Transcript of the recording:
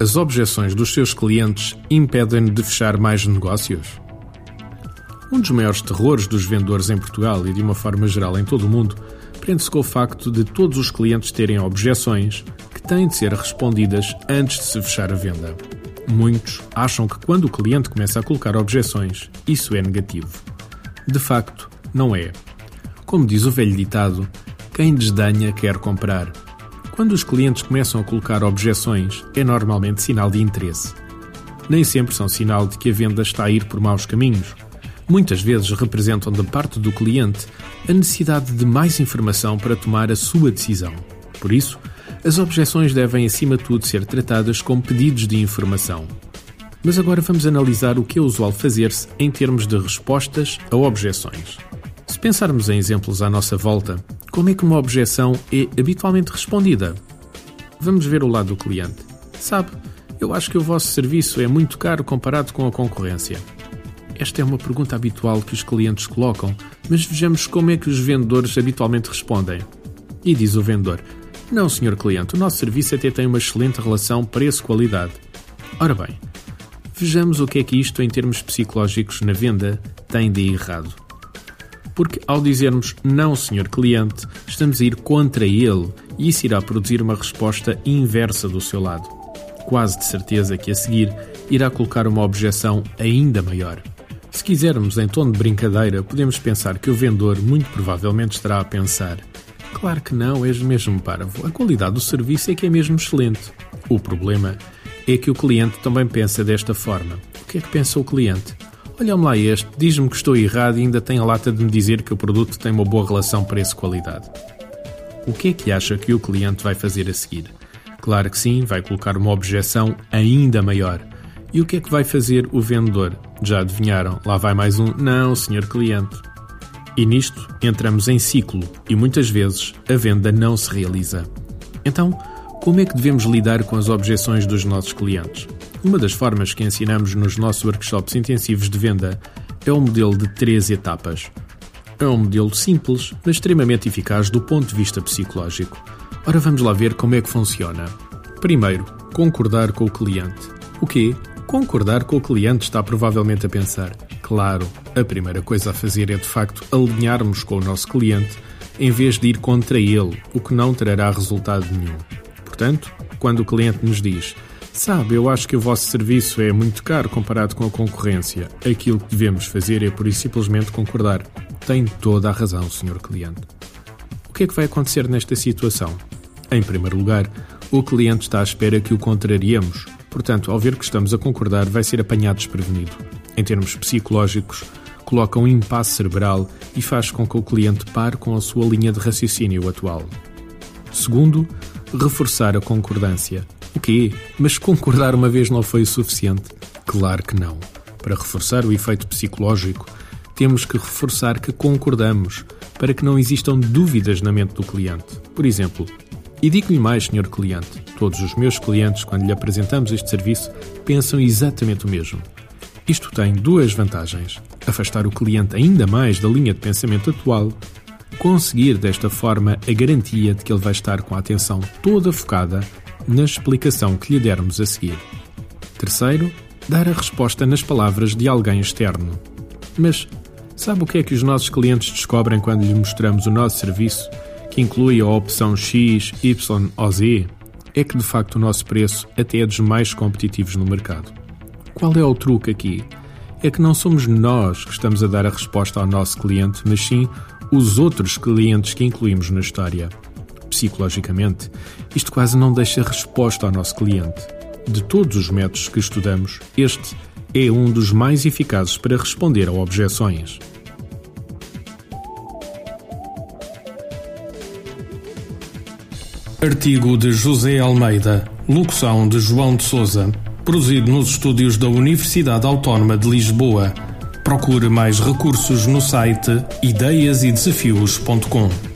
As objeções dos seus clientes impedem-no de fechar mais negócios? Um dos maiores terrores dos vendedores em Portugal e de uma forma geral em todo o mundo prende-se com o facto de todos os clientes terem objeções que têm de ser respondidas antes de se fechar a venda. Muitos acham que quando o cliente começa a colocar objeções, isso é negativo. De facto, não é. Como diz o velho ditado, quem desdenha quer comprar. Quando os clientes começam a colocar objeções, é normalmente sinal de interesse. Nem sempre são sinal de que a venda está a ir por maus caminhos. Muitas vezes representam da parte do cliente a necessidade de mais informação para tomar a sua decisão. Por isso, as objeções devem, acima de tudo, ser tratadas como pedidos de informação. Mas agora vamos analisar o que é usual fazer-se em termos de respostas a objeções. Se pensarmos em exemplos à nossa volta, como é que uma objeção é habitualmente respondida? Vamos ver o lado do cliente. Sabe, eu acho que o vosso serviço é muito caro comparado com a concorrência. Esta é uma pergunta habitual que os clientes colocam, mas vejamos como é que os vendedores habitualmente respondem. E diz o vendedor: Não, senhor cliente, o nosso serviço até tem uma excelente relação preço-qualidade. Ora bem, vejamos o que é que isto, em termos psicológicos, na venda, tem de errado. Porque ao dizermos não, senhor cliente, estamos a ir contra ele e isso irá produzir uma resposta inversa do seu lado. Quase de certeza que a seguir irá colocar uma objeção ainda maior. Se quisermos, em tom de brincadeira, podemos pensar que o vendedor muito provavelmente estará a pensar: Claro que não, és mesmo parvo. A qualidade do serviço é que é mesmo excelente. O problema é que o cliente também pensa desta forma. O que é que pensa o cliente? Olha-me lá este, diz-me que estou errado e ainda tem a lata de me dizer que o produto tem uma boa relação preço-qualidade. O que é que acha que o cliente vai fazer a seguir? Claro que sim, vai colocar uma objeção ainda maior. E o que é que vai fazer o vendedor? Já adivinharam? Lá vai mais um não, senhor cliente. E nisto entramos em ciclo e muitas vezes a venda não se realiza. Então, como é que devemos lidar com as objeções dos nossos clientes? Uma das formas que ensinamos nos nossos workshops intensivos de venda é o modelo de três etapas. É um modelo simples, mas extremamente eficaz do ponto de vista psicológico. Ora, vamos lá ver como é que funciona. Primeiro, concordar com o cliente. O quê? Concordar com o cliente está provavelmente a pensar. Claro, a primeira coisa a fazer é de facto alinharmos com o nosso cliente em vez de ir contra ele, o que não trará resultado nenhum. Portanto, quando o cliente nos diz Sabe, eu acho que o vosso serviço é muito caro comparado com a concorrência. Aquilo que devemos fazer é por isso simplesmente concordar. Tem toda a razão, senhor cliente. O que é que vai acontecer nesta situação? Em primeiro lugar, o cliente está à espera que o contrariemos Portanto, ao ver que estamos a concordar, vai ser apanhado desprevenido. Em termos psicológicos, coloca um impasse cerebral e faz com que o cliente pare com a sua linha de raciocínio atual. Segundo, reforçar a concordância. O quê? Mas concordar uma vez não foi o suficiente? Claro que não. Para reforçar o efeito psicológico, temos que reforçar que concordamos, para que não existam dúvidas na mente do cliente. Por exemplo, e digo-lhe mais, senhor cliente, todos os meus clientes, quando lhe apresentamos este serviço, pensam exatamente o mesmo. Isto tem duas vantagens: afastar o cliente ainda mais da linha de pensamento atual, conseguir desta forma a garantia de que ele vai estar com a atenção toda focada na explicação que lhe dermos a seguir. Terceiro, dar a resposta nas palavras de alguém externo. Mas sabe o que é que os nossos clientes descobrem quando lhes mostramos o nosso serviço que inclui a opção X, Y ou Z, é que de facto o nosso preço até é dos mais competitivos no mercado. Qual é o truque aqui? É que não somos nós que estamos a dar a resposta ao nosso cliente, mas sim os outros clientes que incluímos na história. Psicologicamente, isto quase não deixa resposta ao nosso cliente. De todos os métodos que estudamos, este é um dos mais eficazes para responder a objeções. Artigo de José Almeida, locução de João de Souza, produzido nos estúdios da Universidade Autónoma de Lisboa. Procure mais recursos no site ideiasedesafios.com.